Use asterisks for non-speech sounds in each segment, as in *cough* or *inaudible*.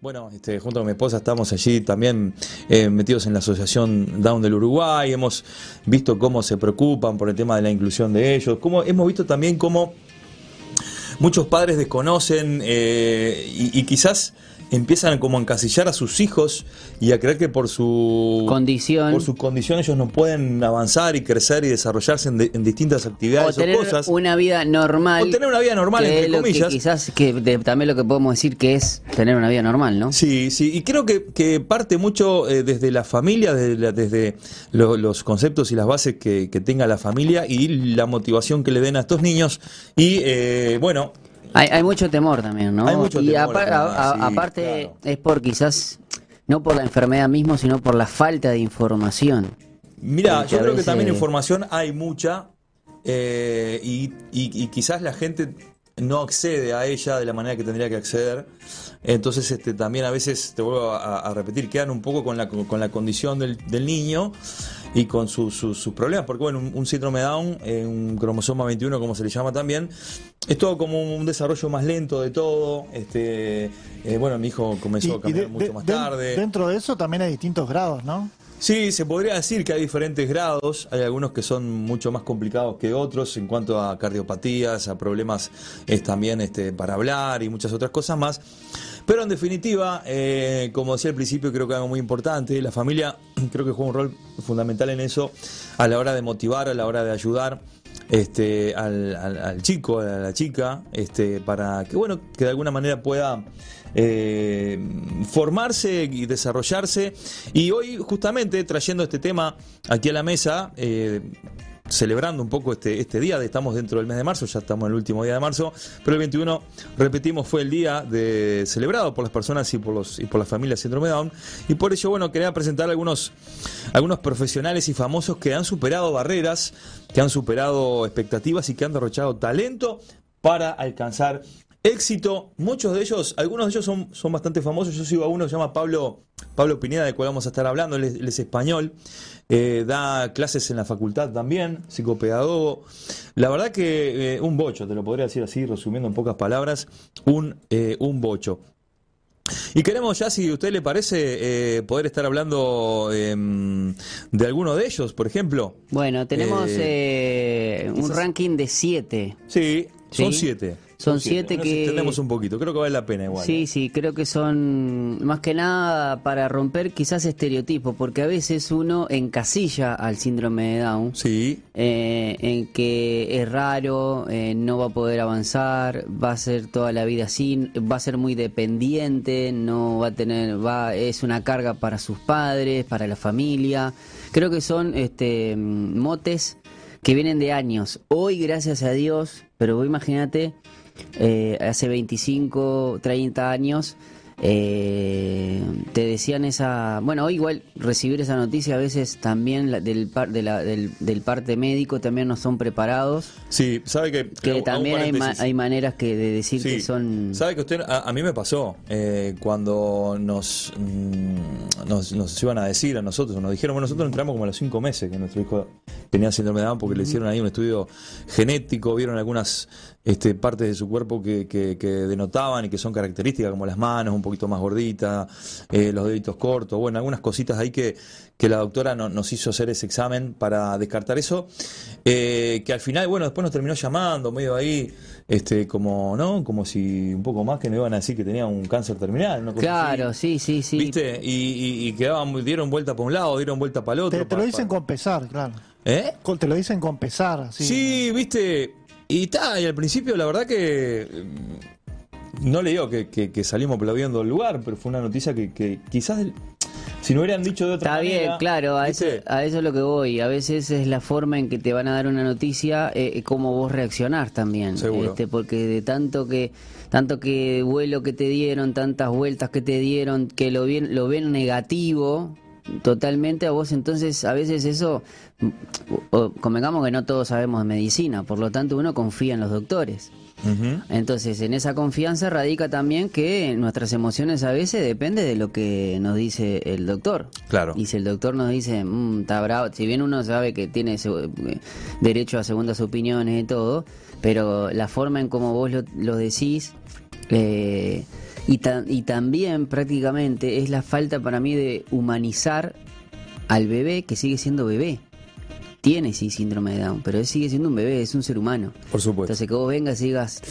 Bueno, este, junto con mi esposa estamos allí también eh, metidos en la Asociación Down del Uruguay, hemos visto cómo se preocupan por el tema de la inclusión de ellos, cómo, hemos visto también cómo muchos padres desconocen eh, y, y quizás empiezan como a encasillar a sus hijos y a creer que por su condición por su condición ellos no pueden avanzar y crecer y desarrollarse en, de- en distintas actividades o tener o cosas una vida normal. o tener una vida normal que entre que comillas quizás que de- también lo que podemos decir que es tener una vida normal, ¿no? Sí, sí, y creo que, que parte mucho eh, desde la familia, desde, la- desde lo- los conceptos y las bases que, que tenga la familia y la motivación que le den a estos niños. Y eh, bueno, Hay, hay mucho temor también, ¿no? Hay mucho y temor, apar- a- a- sí, aparte claro. es por quizás no por la enfermedad mismo, sino por la falta de información. mira, yo creo que también información hay mucha eh, y, y- y quizás la gente no accede a ella de la manera que tendría que acceder. Entonces, este, también a veces, te vuelvo a, a repetir, quedan un poco con la, con la condición del, del niño y con sus sus problemas. Porque, bueno, un, un síndrome Down, eh, un cromosoma 21, como se le llama también, es todo como un desarrollo más lento de todo. Este, eh, bueno, mi hijo comenzó a caminar de- mucho de- más de- tarde. Dentro de eso también hay distintos grados, ¿no? Sí, se podría decir que hay diferentes grados, hay algunos que son mucho más complicados que otros en cuanto a cardiopatías, a problemas es también este, para hablar y muchas otras cosas más. Pero en definitiva, eh, como decía al principio, creo que algo muy importante, la familia *clears throat* creo que juega un rol fundamental en eso a la hora de motivar, a la hora de ayudar este, al, al- chico, a la chica, este, para que bueno, que de alguna manera pueda eh, formarse y desarrollarse. Y hoy, justamente, trayendo este tema aquí a la mesa, eh, celebrando un poco este, este día, estamos dentro del mes de marzo, ya estamos en el último día de marzo, pero el 21, repetimos, fue el día de, celebrado por las personas y por, los, y por las familias síndrome Down, y por ello, bueno, quería presentar algunos, algunos profesionales y famosos que han superado barreras, que han superado expectativas y que han derrochado talento para alcanzar éxito. Muchos de ellos, algunos de ellos son, son bastante famosos. Yo sigo a uno que se llama Pablo, Pablo Pineda, del cual vamos a estar hablando. Él es, él es español, eh, da clases en la facultad también, psicopedagogo. La verdad que eh, un bocho, te lo podría decir así, resumiendo en pocas palabras, un, eh, un bocho. Y queremos ya, si a usted le parece, eh, poder estar hablando em, de alguno de ellos, por ejemplo. Bueno, tenemos Eh, un ranking de siete. Sí, son Sí. siete. Son siete Nos que- extendemos un poquito, creo que vale la pena igual. Sí, ¿eh? sí, creo que son más que nada para romper quizás estereotipos, porque a veces uno encasilla al síndrome de Down. Sí, eh, en que es raro, eh, no va a poder avanzar, va a ser toda la vida así, va a ser muy dependiente, no va a tener, va, es una carga para sus padres, para la familia. Creo que son este motes que vienen de años. Hoy, gracias a Dios, pero vos imagínate, eh, hace 25, 30 años, eh, te decían esa... Bueno, hoy igual recibir esa noticia a veces también la- del, par- de la- del, del parte médico también no son preparados, sí, sabe que... que también hay, ma- paréntesis. hay maneras que de decir Sí. que son... Sabe que usted, a, a mí me pasó, eh, cuando nos, mm, nos, nos iban a decir a nosotros, nos dijeron, bueno, nosotros entramos como a los cinco meses que nuestro hijo tenía síndrome de Down porque le hicieron ahí un estudio genético, vieron algunas este, partes de su cuerpo que, que- que denotaban y que son características, como las manos un poquito más gorditas, eh, los deditos cortos, bueno, algunas cositas ahí que, que la doctora no- nos hizo hacer ese examen para descartar eso, eh, que al final, bueno, después nos terminó llamando, medio ahí, este, como, ¿no? Como si un poco más que nos iban a decir que tenía un cáncer terminal, una cosa Claro, así. sí, sí, sí. ¿Viste? Y, y- y quedaban, dieron vuelta para un lado, dieron vuelta para el otro. Te, te lo dicen con pesar, claro. ¿Eh? Te lo dicen con pesar, así. Sí, viste. Y está, y al principio la verdad que mm, no le digo que, que- que salimos aplaudiendo el lugar, pero fue una noticia que, que quizás si no hubieran dicho de otra Está manera. bien, claro, a eso, a eso es lo que voy. A veces es la forma en que te van a dar una noticia, eh, cómo vos reaccionás también. Seguro. Este, porque de tanto que tanto que vuelo que te dieron, tantas vueltas que te dieron, que lo ven, lo ven negativo totalmente a vos, entonces a veces eso, mm, o- convengamos que no todos sabemos de medicina, por lo tanto uno confía en los doctores. Entonces, en esa confianza radica también que nuestras emociones a veces depende de lo que nos dice el doctor. Claro. Y si el doctor nos dice, "Mm, está bravo, si bien uno sabe que tiene eh, derecho a segundas opiniones y todo, pero la forma en cómo vos lo, lo decís, eh, Y, ta- y también prácticamente es la falta para mí de humanizar al bebé que sigue siendo bebé. Tiene sí síndrome de Down, pero él sigue siendo un bebé, es un ser humano. Por supuesto. Entonces que vos vengas y digas,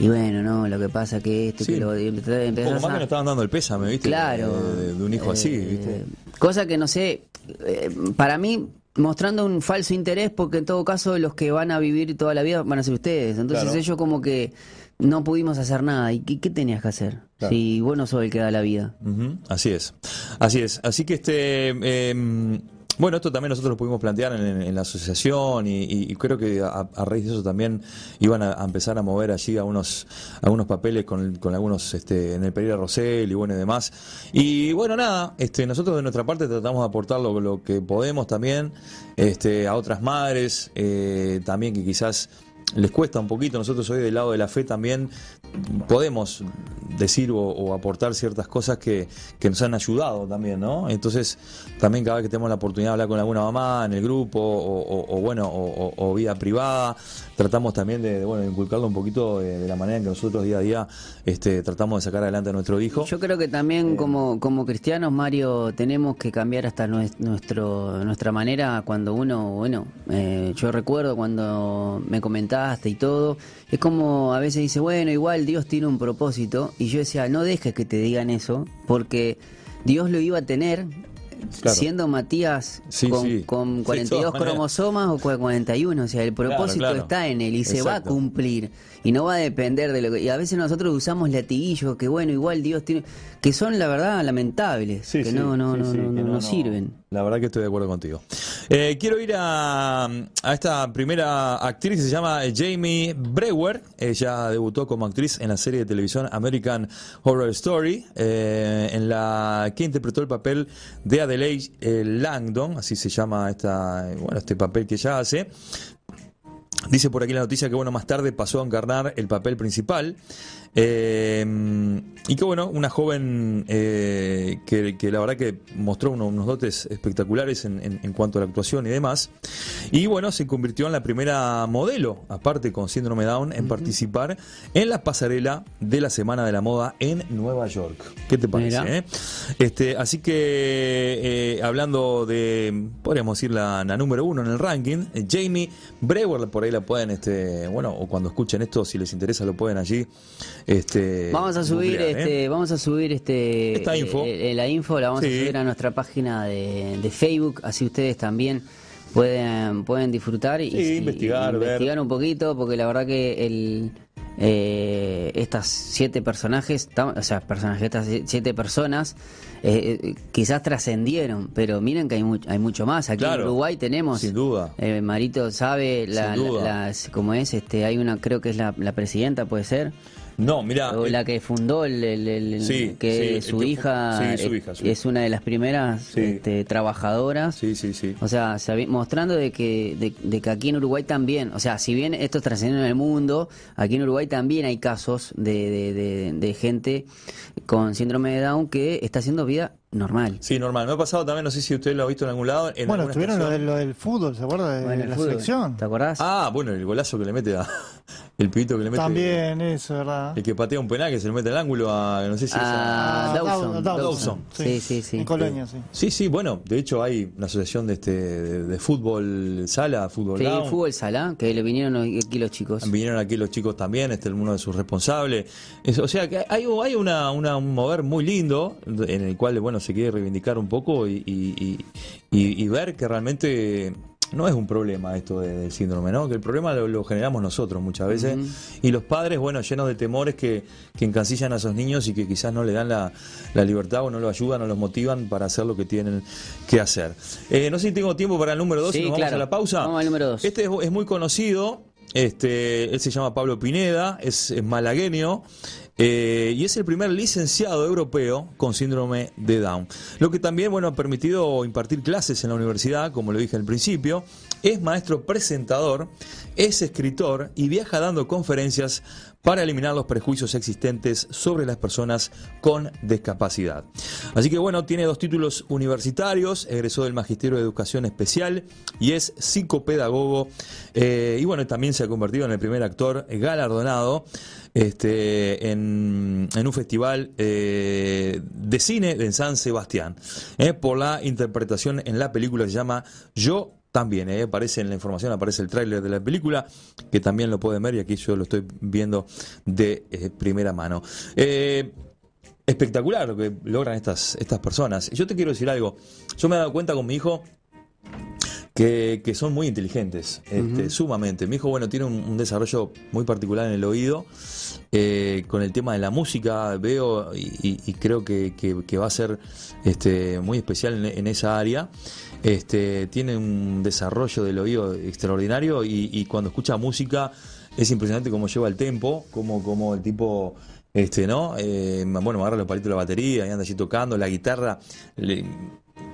y bueno, no, lo que pasa que esto, Sí. que lo... empezás- poco más a- que nos estaban dando el pésame, ¿viste? Claro. De, de un hijo así, Eh, ¿viste? Cosa que no sé, eh, para mí mostrando un falso interés porque en todo caso los que van a vivir toda la vida van a ser ustedes. Entonces Claro. ellos como que no pudimos hacer nada. ¿Y qué, qué tenías que hacer? Claro. Si vos no sos el que da la vida. Así es, así es. Así que este, eh, bueno, esto también nosotros lo pudimos plantear en, en la asociación y, y- y creo que a, a raíz de eso también iban a, a empezar a mover allí algunos, algunos papeles con, con algunos este, en el Pereira Rosell y bueno y demás. Y bueno, nada, este, nosotros de nuestra parte tratamos de aportar lo, lo que podemos también este, a otras madres, eh, también que quizás les cuesta un poquito, nosotros hoy del lado de la fe también podemos decir o, o aportar ciertas cosas que, que nos han ayudado también, ¿no? Entonces, también cada vez que tenemos la oportunidad de hablar con alguna mamá en el grupo o, o- o, bueno, o, vía privada, tratamos también de, de, bueno, inculcarlo un poquito de, de la manera en que nosotros día a día este, tratamos de sacar adelante a nuestro hijo. Yo creo que también como, como cristianos, Mario, tenemos que cambiar hasta nues- nuestro, nuestra manera cuando uno, bueno, eh, yo recuerdo cuando me comentaste y todo, es como a veces dice, bueno, igual Dios tiene un propósito, y yo decía, no dejes que te digan eso, porque Dios lo iba a tener. Claro. Siendo Matías Sí, con, sí. con De 42 todas maneras. cromosomas o con 41, o sea, el propósito claro. está en él y se va a cumplir y no va a depender de lo que y a veces nosotros usamos latiguillos que bueno igual Dios tiene que son la verdad lamentables Sí, que sí, no no sí, no, no, no- no sirven La verdad que estoy de acuerdo contigo. Eh, quiero ir a, a esta primera actriz que se llama Jamie Brewer. Ella debutó como actriz en la serie de televisión American Horror Story, eh, en la que interpretó el papel de Adelaide eh, Langdon, así se llama esta, bueno, este papel que ella hace. Dice por aquí la noticia que bueno más tarde pasó a encarnar el papel principal eh, y que bueno una joven eh, que, que la verdad que mostró uno- unos dotes espectaculares en, en- en cuanto a la actuación y demás y bueno se convirtió en la primera modelo aparte con síndrome Down en participar en la pasarela de la semana de la moda en Nueva York ¿qué te parece? Eh? Este, así que eh, hablando de, podríamos decir la, la número uno en el ranking, eh, Jamie Brewer, por ahí la pueden, este, bueno, o cuando escuchen esto, si les interesa, lo pueden allí. Este, vamos a subir ¿eh? este vamos a subir este Esta info. eh, eh, la info la vamos Sí. a subir a nuestra página de, de Facebook así ustedes también pueden pueden disfrutar y, Sí, investigar, y ver. investigar un poquito porque la verdad que el eh, estas siete personajes, tam- o sea, personajes, estas siete personas, eh, eh, quizás trascendieron, pero miren que hay, mu- hay mucho más. Aquí Claro, en Uruguay tenemos, sin duda. eh, Marito sabe, la, la- las- como es, este, hay una, creo que es la, la presidenta, puede ser, No, mira, o eh, la que fundó el, el- el- Sí, que sí, su el que fu- hija, sí, su hija, es una de las primeras Sí. este, trabajadoras. sí, sí, sí. O sea, mostrando de que, de, de que aquí en Uruguay también, o sea, si bien esto trascendió en el mundo, aquí en Uruguay también hay casos de, de, de- de gente con síndrome de Down que está haciendo vida normal. Sí, normal. Me ha pasado también, no sé si usted lo ha visto en algún lado. En Bueno, alguna tuvieron lo, del- lo del fútbol, ¿se acuerda? De, Bueno, la fútbol, selección. ¿Te acordás? Ah, bueno, el golazo que le mete a. *laughs* El pibito que le mete. También, eso, ¿verdad? El que patea un penal que se le mete al ángulo a. No sé si es a- Ah, Dawson, Dawson, Dawson. Sí, sí, sí. En Colonia, sí. Sí, sí, bueno, de hecho hay una asociación de este de, de fútbol sala, fútbol Sí, down. fútbol sala, que le vinieron aquí los chicos. Vinieron aquí los chicos también, este es uno de sus responsables. Es- o sea que hay, hay una, una- un mover muy lindo en el cual bueno se quiere reivindicar un poco y, y- y- y- y ver que realmente no es un problema esto de- del síndrome, ¿no? Que el problema lo, lo generamos nosotros muchas veces y los padres, bueno, llenos de temores que, que encasillan a esos niños y que quizás no le dan la, la libertad o no los ayudan o los motivan para hacer lo que tienen que hacer. Eh, no sé si tengo tiempo para el número dos Sí, y nos vamos claro. a la pausa. Vamos al número dos. Este es, es muy conocido, este, él se llama Pablo Pineda, es, es malagueño eh, y es el primer licenciado europeo con síndrome de Down. Lo que también bueno, ha permitido impartir clases en la universidad, como lo dije al principio, es maestro presentador, es escritor y viaja dando conferencias para eliminar los prejuicios existentes sobre las personas con discapacidad. Así que bueno, tiene dos títulos universitarios, egresó del Magisterio de Educación Especial y es psicopedagogo. Eh, y bueno, también se ha convertido en el primer actor galardonado este, en, en un festival eh, de cine de San Sebastián eh, por la interpretación en la película que se llama Yo también, eh, aparece en la información, aparece el tráiler de la película, que también lo pueden ver y aquí yo lo estoy viendo de eh, primera mano. Eh, espectacular lo que logran estas, estas personas. Yo te quiero decir algo, yo me he dado cuenta con mi hijo que, que son muy inteligentes, este, sumamente. Mi hijo, bueno, tiene un, un desarrollo muy particular en el oído. eh, con el tema de la música veo y, y- y creo que, que- que va a ser este, muy especial en, en esa área. Este, tiene un desarrollo del oído extraordinario y, y cuando escucha música es impresionante cómo lleva el tempo, cómo, cómo el tipo este, ¿no? Eh, bueno, agarra los palitos de la batería y anda allí tocando, la guitarra. Le-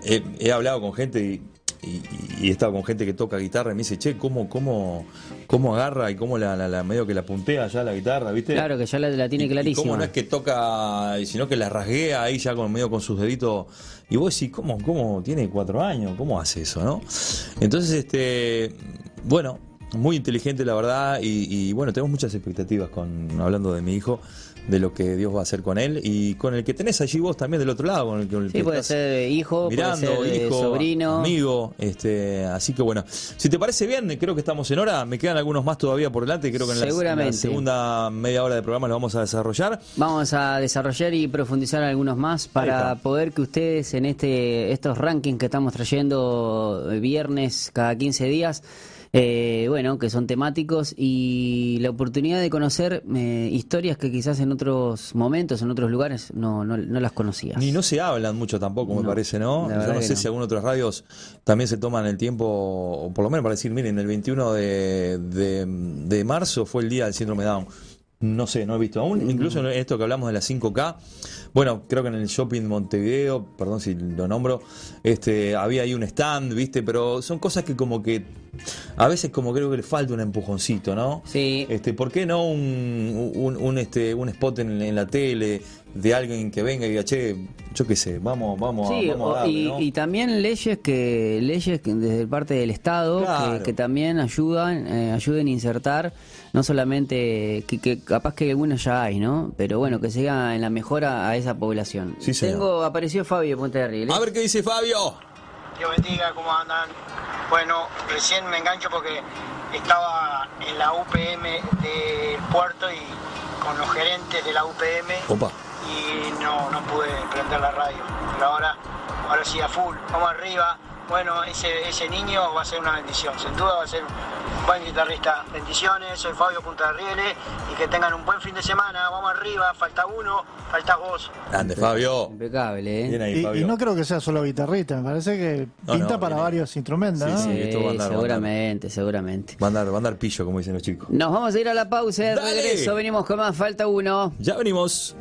he, he hablado con gente y, y- estado con gente que toca guitarra y me dice, che, ¿cómo, cómo, cómo agarra y cómo la, la- la- medio que la puntea ya la guitarra, ¿viste? Claro, que ya la, la tiene Y- y cómo no es que toca, sino que la rasguea ahí ya con medio con sus deditos. Y vos decís, ¿cómo, cómo tiene cuatro años? ¿Cómo hace eso, no? Entonces, este, bueno, muy inteligente la verdad y, y, bueno, tenemos muchas expectativas con hablando de mi hijo, de lo que Dios va a hacer con él y con el que tenés allí vos también del otro lado, con el, con el Sí, que puede ser hijo, mirando, puede ser eh, hijo, sobrino. amigo, este, así que bueno, si te parece bien, creo que estamos en hora, me quedan algunos más todavía por delante, creo que en la- en la, Seguramente. segunda media hora del programa lo vamos a desarrollar. Vamos a desarrollar y profundizar algunos más para poder que ustedes en este estos rankings que estamos trayendo eh, viernes cada 15 días, eh, bueno, que son temáticos y la oportunidad de conocer eh, historias que quizás en otros momentos, en otros lugares, no, no, no las conocías. Ni no se hablan mucho tampoco, me No, parece, ¿no? Yo no sé si algunas otras radios también se toman el tiempo, o por lo menos para decir, miren, el 21 de, de, de marzo fue el día del síndrome Down. No sé, no he visto aún. Incluso en esto que hablamos de las 5K, bueno, creo que en el shopping Montevideo, perdón si lo nombro, este, había ahí un stand, ¿viste? Pero son cosas que como que a veces como creo que le falta un empujoncito, ¿no? Sí. Este, ¿por qué no un, un, un, este, un spot en, en la tele de alguien que venga y diga, che, yo qué sé, vamos, vamos, a- Sí, vamos o- a darle, y, ¿no? y también leyes que leyes que desde parte del Estado Claro. que, que también ayudan eh, ayuden a insertar no solamente que, que capaz que algunas ya hay, ¿no? Pero bueno, que siga en la mejora a esa población. Sí, señor. Tengo apareció Fabio Ponte de Riel, ¿eh? A ver qué dice Fabio. Dios bendiga, ¿cómo andan? Bueno, recién me engancho porque estaba en la UPM del puerto y con los gerentes de la UPM Opa. y no, no pude prender la radio. Pero ahora, ahora sí a full, vamos arriba. Bueno, ese, ese niño va a ser una bendición, sin duda va a ser un buen guitarrista. Bendiciones, soy Fabio Punta de Rieles y que tengan un buen fin de semana. Vamos arriba, falta uno, falta vos. Grande, Fabio. Impecable, ¿eh? Bien ahí, Y, Fabio. y no creo que sea solo guitarrista, me parece que No, pinta no, para viene. varios instrumentos, Sí, ¿no? sí. Sí, esto va a andar, va a andar. seguramente, seguramente. Va a andar, va a andar pillo, como dicen los chicos. Nos vamos a ir a la pausa de Dale. regreso. Venimos con más, falta uno. Ya venimos.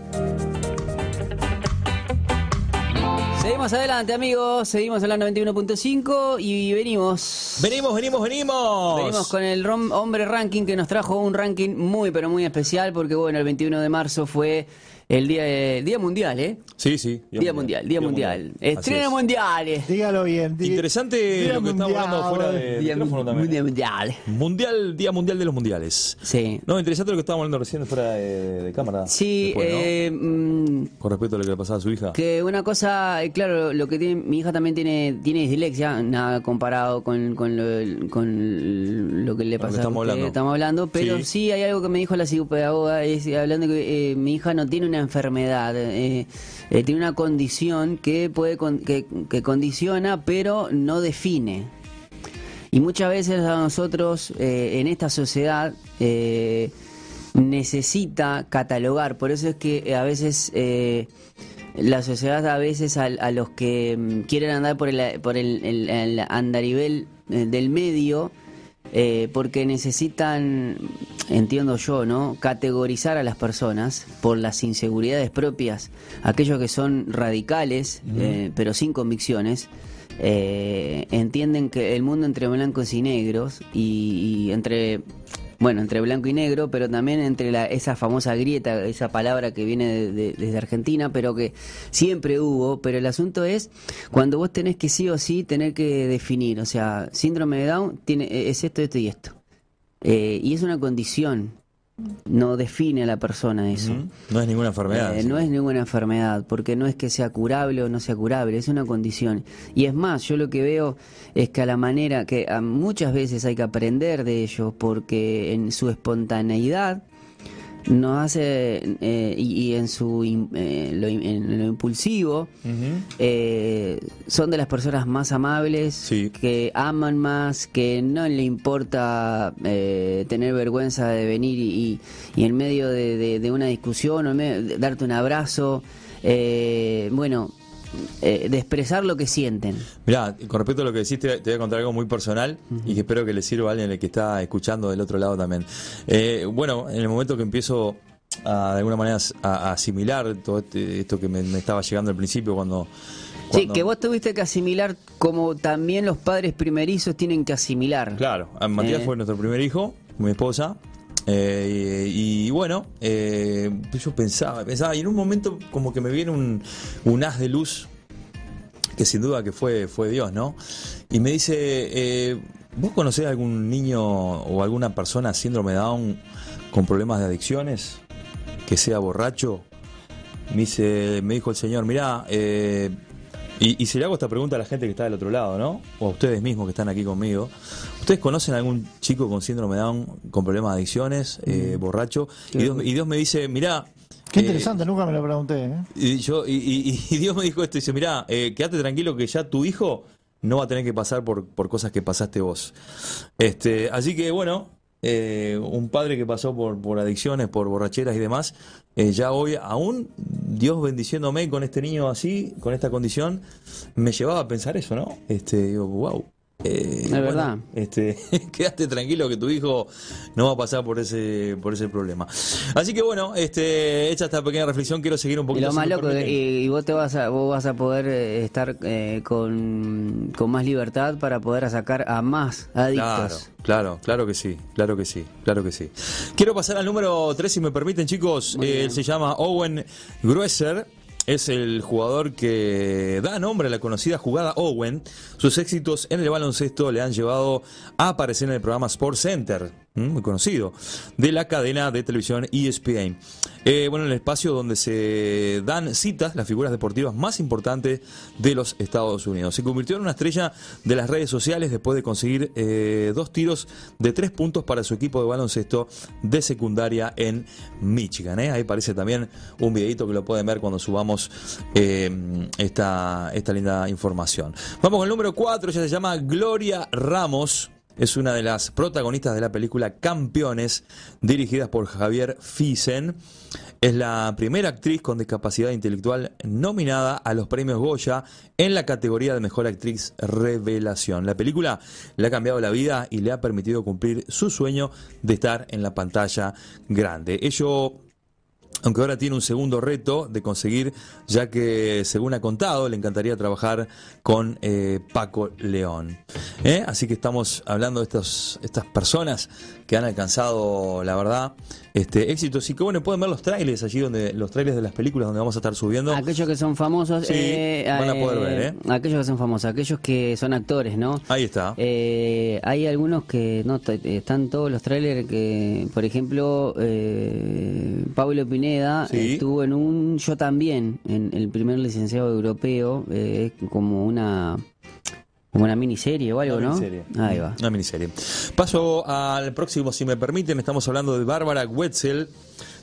Seguimos adelante, amigos. Seguimos en la 91.5 y venimos. Venimos, venimos, venimos. Venimos con el rom- hombre ranking que nos trajo un ranking muy, pero muy especial porque, bueno, el 21 de marzo fue el día, de- día mundial, ¿eh? Sí, sí. Día, mundial, día mundial. Estreno Así es. mundiales. Dígalo bien. Interesante Día lo que estamos mundial. hablando fuera de Día, micrófono también. mundial, mundial. Mundial, Día Mundial de los Mundiales. Sí. No, interesante lo que estábamos hablando recién fuera de, de cámara. Sí, después, ¿no? eh, mm, Con respecto a lo que le pasaba a su hija. Que una cosa, eh, claro, lo que tiene, mi hija también tiene, tiene dislexia, nada comparado con, con, lo, con lo que le Lo que pasa a estamos hablando. estamos hablando, pero Sí. sí. hay algo que me dijo la psicopedagoga, es hablando que eh, mi hija no tiene una enfermedad, eh, eh, tiene una condición que puede con- que, condiciona, pero no define. Y muchas veces a nosotros eh, en esta sociedad eh, necesita catalogar, por eso es que a veces la sociedad a veces a, a los que mm, quieren andar por el, por el, el- el andarivel del medio, eh, porque necesitan, entiendo yo, ¿no? Categorizar a las personas por las inseguridades propias, aquellos que son radicales, eh, pero sin convicciones, eh, entienden que el mundo entre blancos y negros y, y entre bueno, entre blanco y negro, pero también entre la, esa famosa grieta, esa palabra que viene de- de- desde Argentina, pero que siempre hubo. Pero el asunto es cuando vos tenés que sí o sí tener que definir, o sea, síndrome de Down tiene, es esto, esto y esto. Eh, y es una condición, no define a la persona eso. No es ninguna enfermedad. Eh, sí. no es ninguna enfermedad, porque no es que sea curable o no sea curable, es una condición. Y es más, yo lo que veo es que a la manera que a muchas veces hay que aprender de ellos, porque en su espontaneidad nos hace, eh, y, y en su eh, lo, en lo impulsivo, eh, son de las personas más amables, Sí. que aman más, que no le importa eh, tener vergüenza de venir y, y en medio de, de- de una discusión o en medio de darte un abrazo, eh, bueno, eh, de expresar lo que sienten. Mirá, con respecto a lo que decís, te, voy a contar algo muy personal y que espero que le sirva a alguien que está escuchando del otro lado también. Eh, bueno, en el momento que empiezo a, de alguna manera a, a asimilar todo este- esto que me, me estaba llegando al principio cuando... Sí, que vos tuviste que asimilar como también los padres primerizos tienen que asimilar. Claro, Matías Eh. fue nuestro primer hijo, mi esposa. Eh, y, bueno, eh, yo pensaba, pensaba, y en un momento como que me viene un, un haz de luz, que sin duda que fue, fue Dios, ¿no? Y me dice, eh, ¿vos conocés algún niño o alguna persona síndrome Down con problemas de adicciones? Que sea borracho. Me dice, me dijo el señor, mirá, y, y si le hago esta pregunta a la gente que está del otro lado, ¿no? O a ustedes mismos que están aquí conmigo. ¿Ustedes conocen algún chico con síndrome de Down con problemas de adicciones, eh, borracho? Y Dios, y Dios me dice, mirá... Qué eh, interesante, nunca me lo pregunté. ¿eh? y, yo, y, y- y *laughs* Dios me dijo esto, dice, mirá, eh, quédate tranquilo que ya tu hijo no va a tener que pasar por, por cosas que pasaste vos. Este, así que bueno, eh, un padre que pasó por, por adicciones, por borracheras y demás, eh, ya hoy, aún Dios bendiciéndome con este niño así, con esta condición, me llevaba a pensar eso, ¿no? Este, digo, wow. Es verdad. Este, *laughs* quédate tranquilo que tu hijo no va a pasar por ese por ese problema. Así que bueno, este, hecha esta pequeña reflexión, quiero seguir un Y poquito. lo si más loco, y, y vos te vas a, vos vas a poder eh, estar eh, con, con más libertad para poder sacar a más adictos. claro, claro que sí, claro que sí, claro que sí. Quiero pasar al número 3, si me permiten, chicos. Muy Eh, él se llama Owen Grueser. Es el jugador que da nombre a la conocida jugada Owen. Sus éxitos en el baloncesto le han llevado a aparecer en el programa Sports Center. Muy conocido, de la cadena de televisión ESPN. Eh, bueno, el espacio donde se dan citas las figuras deportivas más importantes de los Estados Unidos. Se convirtió en una estrella de las redes sociales después de conseguir eh, dos tiros de tres puntos para su equipo de baloncesto de secundaria en Michigan. ¿eh? Ahí aparece también un videito que lo pueden ver cuando subamos eh, esta, esta linda información. Vamos con el número 4, ella se llama Gloria Ramos. Es una de las protagonistas de la película Campeones, dirigidas por Javier Fisen. Es la primera actriz con discapacidad intelectual nominada a los premios Goya en la categoría de Mejor Actriz Revelación. La película le ha cambiado la vida y le ha permitido cumplir su sueño de estar en la pantalla grande. Ello aunque ahora tiene un segundo reto de conseguir, ya que según ha contado, le encantaría trabajar con eh, Paco León. ¿Eh? Así que estamos hablando de estos, estas personas que han alcanzado, la verdad, este, éxitos. Y que bueno, pueden ver los trailers allí, donde los trailers de las películas donde vamos a estar subiendo. Aquellos que son famosos, Sí, eh, van a poder ver, ¿eh? aquellos que son famosos, aquellos que son actores, ¿no? Ahí está. Hay algunos que no están todos los trailers que, por ejemplo, Pablo Pineda Sí. estuvo en un yo también, en el primer licenciado europeo, eh, como una como una miniserie o algo, Una ¿no? miniserie. Ahí va. Una miniserie. Paso al próximo, si me permiten. Estamos hablando de Bárbara Wetzel.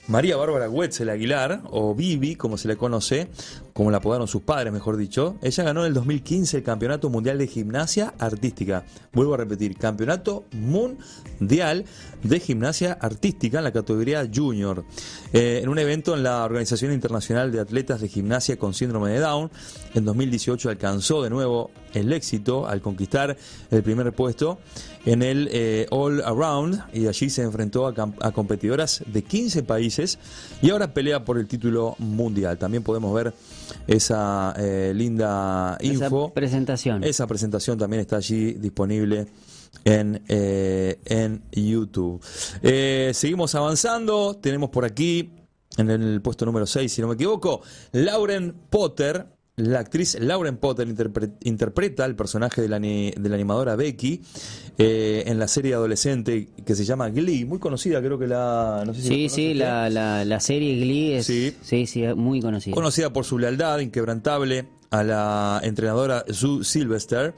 María Bárbara Wetzel Aguilar, o Bibi, como se le conoce, como la apodaron sus padres, mejor dicho. Ella ganó en el 2015 el Campeonato Mundial de Gimnasia Artística. Vuelvo a repetir, Campeonato Mundial de Gimnasia Artística en la categoría Junior. Eh, en un evento en la Organización Internacional de Atletas de Gimnasia con Síndrome de Down, en 2018 alcanzó de nuevo el éxito al conquistar el primer puesto en el eh, All Around y allí se enfrentó a, competidoras de 15 países y ahora pelea por el título mundial. También podemos ver esa eh, linda Esa info. presentación. Esa presentación también está allí disponible en, eh, en YouTube. Eh, seguimos avanzando, tenemos por aquí, en el puesto número 6, si no me equivoco, Lauren Potter. La actriz Lauren Potter interpre- interpreta el personaje de la, de la animadora Becky eh, en la serie adolescente que se llama Glee, muy conocida, creo que la... No sé si Sí, la sí, la, la, la serie Glee es Sí. sí. Sí, es muy conocida. Conocida por su lealtad inquebrantable a la entrenadora Sue Sylvester.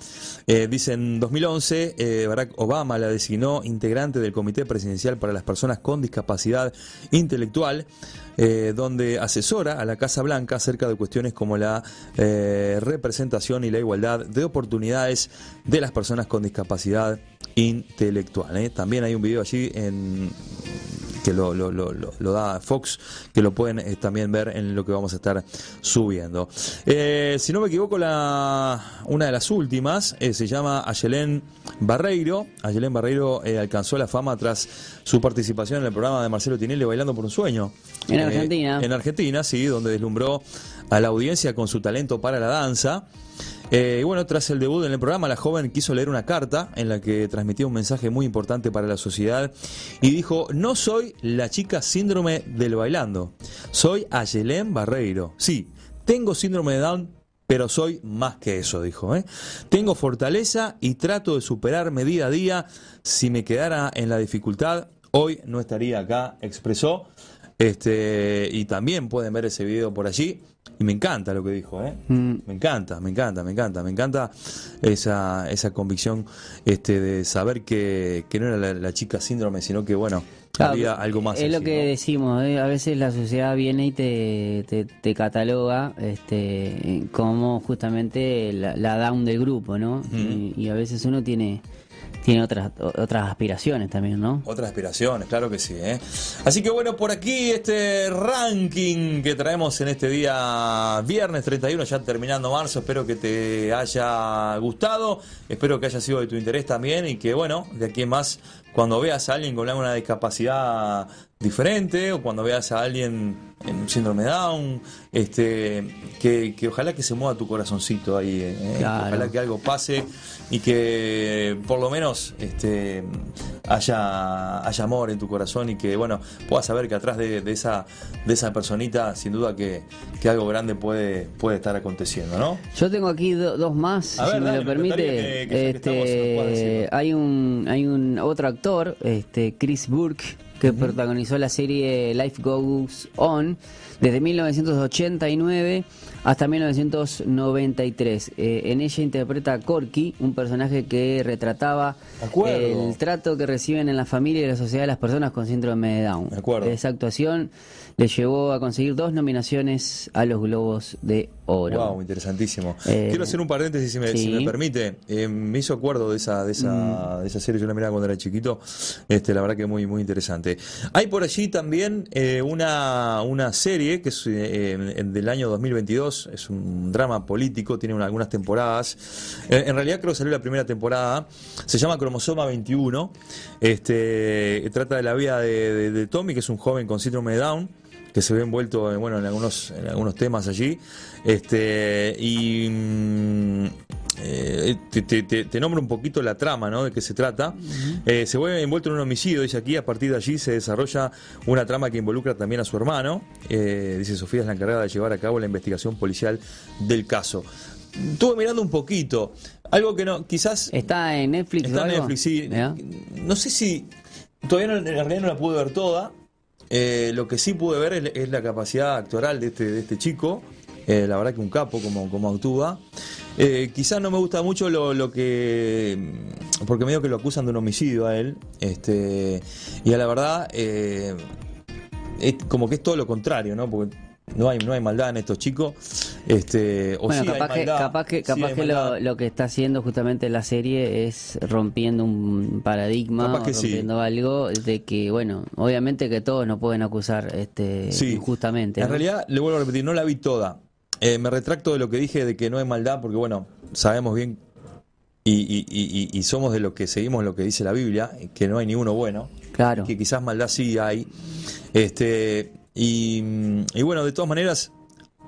Eh, dice en 2011, eh, Barack Obama la designó integrante del Comité Presidencial para las Personas con Discapacidad Intelectual, eh, donde asesora a la Casa Blanca acerca de cuestiones como la eh, representación y la igualdad de oportunidades de las personas con discapacidad intelectual. También hay un video allí en que lo, lo, lo, lo- lo da Fox, que lo pueden eh, también ver en lo que vamos a estar subiendo. Eh, si no me equivoco, la, una de las últimas eh, se llama Ayelén Barreiro. Ayelén Barreiro alcanzó la fama tras su participación en el programa de Marcelo Tinelli Bailando por un Sueño. En Argentina. en Argentina, sí, donde deslumbró a la audiencia con su talento para la danza. Eh, y bueno, tras el debut en el programa, la joven quiso leer una carta en la que transmitía un mensaje muy importante para la sociedad y dijo, no soy la chica síndrome del bailando, soy Ayelén Barreiro. Sí, tengo síndrome de Down, pero soy más que eso, dijo. ¿eh? Tengo fortaleza y trato de superarme día a día. Si me quedara en la dificultad, hoy no estaría acá, expresó. Este, y también pueden ver ese video por allí. Y me encanta lo que dijo, ¿eh? Mm. Me encanta, me encanta, me encanta, me encanta esa, esa convicción este, de saber que, que no era la, la chica síndrome, sino que, bueno, Claro, había algo más. Es lo que ¿no? decimos, ¿eh? a veces la sociedad viene y te, te, te cataloga este, como justamente la, la down del grupo, ¿no? y, y a veces uno tiene, tiene otras, otras aspiraciones también, ¿no? Otras aspiraciones, claro que sí. ¿eh? Así que bueno, por aquí este ranking que traemos en este día viernes 31, ya terminando marzo, espero que te haya gustado, espero que haya sido de tu interés también y que bueno, de aquí más, cuando veas a alguien con alguna discapacidad diferente o cuando veas a alguien en síndrome Down, este, que, que ojalá que se mueva tu corazoncito ahí, ¿eh? Claro. ojalá que algo pase y que por lo menos este, haya, haya amor en tu corazón y que bueno puedas saber que atrás de, de esa de esa personita sin duda que, que algo grande puede puede estar aconteciendo ¿no? Yo tengo aquí do- dos más, A si ver, me dale, lo me permite. que- este, hay un hay un otro actor, este Chris Burke, que protagonizó la serie Life Goes On desde 1989 hasta 1993. Eh, en ella interpreta a Corky, un personaje que retrataba De el trato que reciben en la familia y la sociedad las personas con síndrome de Down. De acuerdo. Esa actuación le llevó a conseguir dos nominaciones a los Globos de Oro. Wow, interesantísimo. Eh, Quiero hacer un paréntesis si me, si sí. me permite. Eh, me hizo acuerdo de esa, de esa, de esa serie, yo la miraba cuando era chiquito. Este, la verdad que muy, muy interesante. Hay por allí también una, una serie que es del año 2022, es un drama político, tiene una- algunas temporadas. Eh, en realidad creo que salió la primera temporada. Se llama Cromosoma 21. Este, trata de la vida de, de- Tommy, que es un joven con síndrome de Down que se ve envuelto en, bueno, en algunos, en algunos temas allí. Este, y mm, eh, te, te- te- te nombro un poquito la trama ¿no? de qué se trata. Eh, se vuelve envuelto en un homicidio, dice aquí, a partir de allí se desarrolla una trama que involucra también a su hermano. Eh, dice Sofía es la encargada de llevar a cabo la investigación policial del caso. Estuve mirando un poquito, algo que no, quizás... ¿Está en Netflix? Está en? Netflix, sí. ¿Ya? No sé si. Todavía no, en realidad no la pude ver toda. Lo que sí pude ver es, es la capacidad actoral de este, de este chico. Eh, la verdad que un capo como, como actúa. Eh, quizás no me gusta mucho lo, lo que. Porque medio que lo acusan de un homicidio a él. Este, y a la verdad. eh, es como que es todo lo contrario, ¿no? Porque no hay, no hay maldad en estos chicos. Este, o Bueno, sí hay capaz, que, capaz que, capaz lo, lo que está haciendo justamente la serie es rompiendo un paradigma, Capaz que sí. rompiendo algo de que, bueno, obviamente que todos nos pueden acusar este, injustamente. En ¿no? realidad, le vuelvo a repetir, no la vi toda. Eh, me retracto de lo que dije de que no hay maldad, porque bueno, sabemos bien y, y- y- y- y somos de los que seguimos lo que dice la Biblia, que no hay ni uno bueno, Claro. que quizás maldad sí hay. Este, y, y bueno, de todas maneras,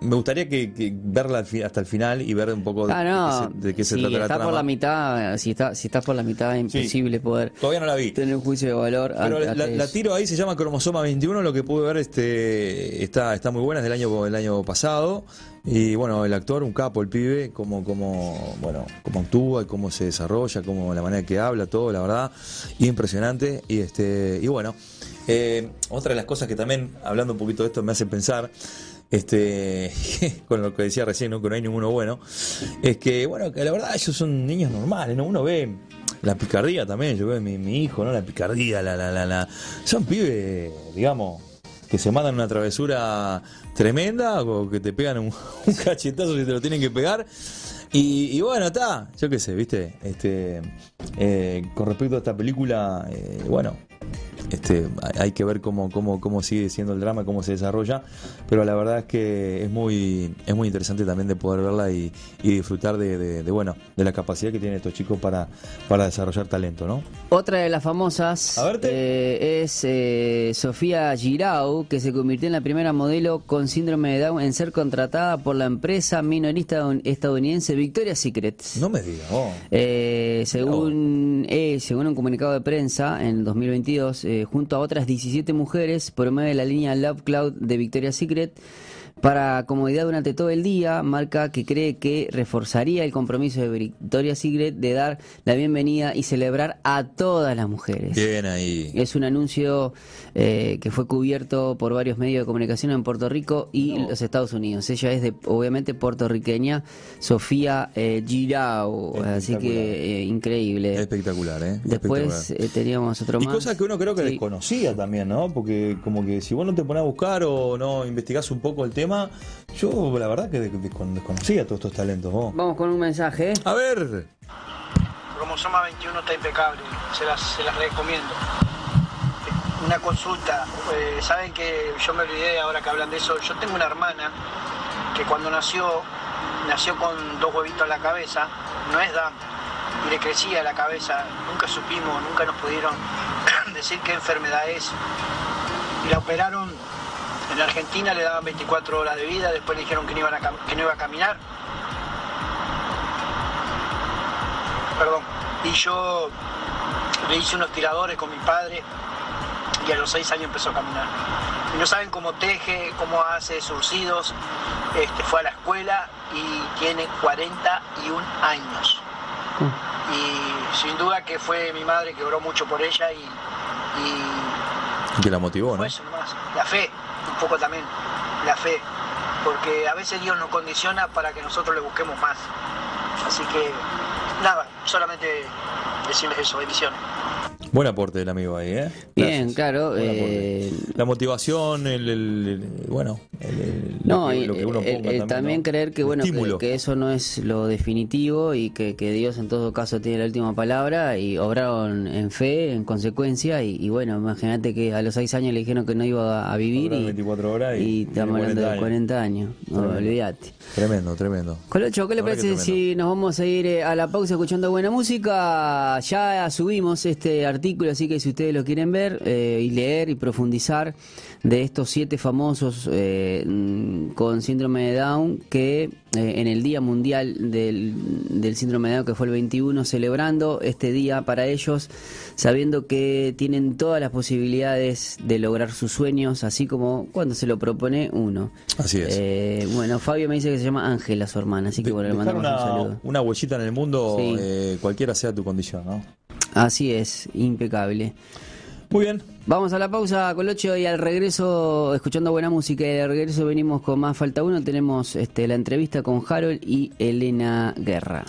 me gustaría que, que verla hasta el final y ver un poco de, Ah, de qué se, de qué se si trata la está trama. por la mitad, si está, si estás por la mitad es imposible poder Todavía no la vi. tener un juicio de valor. Pero la, tiro ahí, se llama Cromosoma 21, lo que pude ver este está, está muy buena, es del año, del año pasado. Y bueno, el actor, un capo, el pibe, cómo, cómo, bueno, cómo actúa, y cómo se desarrolla, cómo la manera que habla, todo, la verdad, impresionante. Y este, y bueno, eh, otra de las cosas que también, hablando un poquito de esto, me hace pensar, este, *laughs* con lo que decía recién, ¿no? que no hay ninguno bueno, es que, bueno, que la verdad ellos son niños normales, ¿no? Uno ve la picardía también, yo veo a mi, hijo, ¿no? La picardía, la, la, la, la. Son pibes, digamos, que se mandan una travesura tremenda o que te pegan *laughs* un, cachetazo si te lo tienen que pegar. Y, y bueno, está, yo qué sé, viste, este, eh, con respecto a esta película, eh, bueno, este, hay- que ver cómo, cómo, cómo sigue siendo el drama, cómo se desarrolla, pero la verdad es que es muy, es muy interesante también de poder verla y, y disfrutar de, de- de, bueno, de la capacidad que tienen estos chicos para, para desarrollar talento, ¿no? Otra de las famosas eh, es eh, Sofía Girau, que se convirtió en la primera modelo con síndrome de Down en ser contratada por la empresa minorista estadounidense Victoria's Secret. No me digas, oh. Eh, según, según un comunicado de prensa en 2022, eh, junto a otras 17 mujeres, promueve la línea Love Cloud de Victoria's Secret para comodidad durante todo el día, marca que cree que reforzaría el compromiso de Victoria's Secret de dar la bienvenida y celebrar a todas las mujeres. Bien ahí. Es un anuncio eh, que fue cubierto por varios medios de comunicación en Puerto Rico y los Estados Unidos. Ella es de, obviamente puertorriqueña, Sofía eh, Girau, así que eh, increíble. Espectacular, ¿eh? Después Espectacular. eh, teníamos otro Y más. cosas que uno creo que Sí. desconocía también, ¿no? Porque como que si vos no te pones a buscar o no investigás un poco el tema, yo la verdad que de- descon- desconocía todos estos talentos. vos. Vamos con un mensaje. ¿eh? A ver, Cromosoma 21 está impecable, se las, se las recomiendo. Una consulta, eh, saben que yo me olvidé ahora que hablan de eso, yo tengo una hermana que cuando nació, nació con dos huevitos en la cabeza, no es Down, y le crecía la cabeza, nunca supimos, nunca nos pudieron *clears throat* decir qué enfermedad es. Y la operaron en Argentina, le daban 24 horas de vida, después le dijeron que no, iban a cam- que no iba a caminar. perdón. Y yo le hice unos tiradores con mi padre y a los seis años empezó a caminar. Y no saben cómo teje, cómo hace surcidos. Este, fue a la escuela y tiene 41 años. Y sin duda que fue mi madre que oró mucho por ella y, y que la motivó, ¿no? eso nomás. La fe, un poco también, la fe. Porque a veces Dios nos condiciona para que nosotros le busquemos más. Así que, nada, solamente decirles eso, bendiciones. Buen aporte del amigo ahí, ¿eh? Bien, claro. Eh, La motivación, el, el- el- bueno, el- No, lo, que, uno ponga también, también ¿no? creer que bueno que, eso no es lo definitivo y que, que Dios en todo caso tiene la última palabra y obraron en fe, en consecuencia y, y bueno, imagínate que a los seis años le dijeron que no iba a vivir y, 24 horas y y estamos hablando 40 de años. 40 años, no, olvídate. Tremendo, tremendo. Colocho, ¿qué le parece si nos vamos a ir eh, a la pausa escuchando buena música? Ya subimos este artículo, así que si ustedes lo quieren ver eh, y leer y profundizar de estos siete famosos eh, con síndrome de Down que eh, en el Día Mundial del, del Síndrome de Down, que fue el 21, celebrando este día para ellos, sabiendo que tienen todas las posibilidades de lograr sus sueños, así como cuando se lo propone uno. Así es. Eh, bueno, Fabio me dice que se llama Ángela, su hermana, así que bueno, le mandamos un una, saludo. una huellita en el mundo, Sí. eh, cualquiera sea tu condición, ¿no? Así es, impecable. Muy bien. Vamos a la pausa, Colocho, y al regreso, escuchando buena música, y al regreso venimos con más Falta Uno, tenemos este, la entrevista con Harold y Elena Guerra.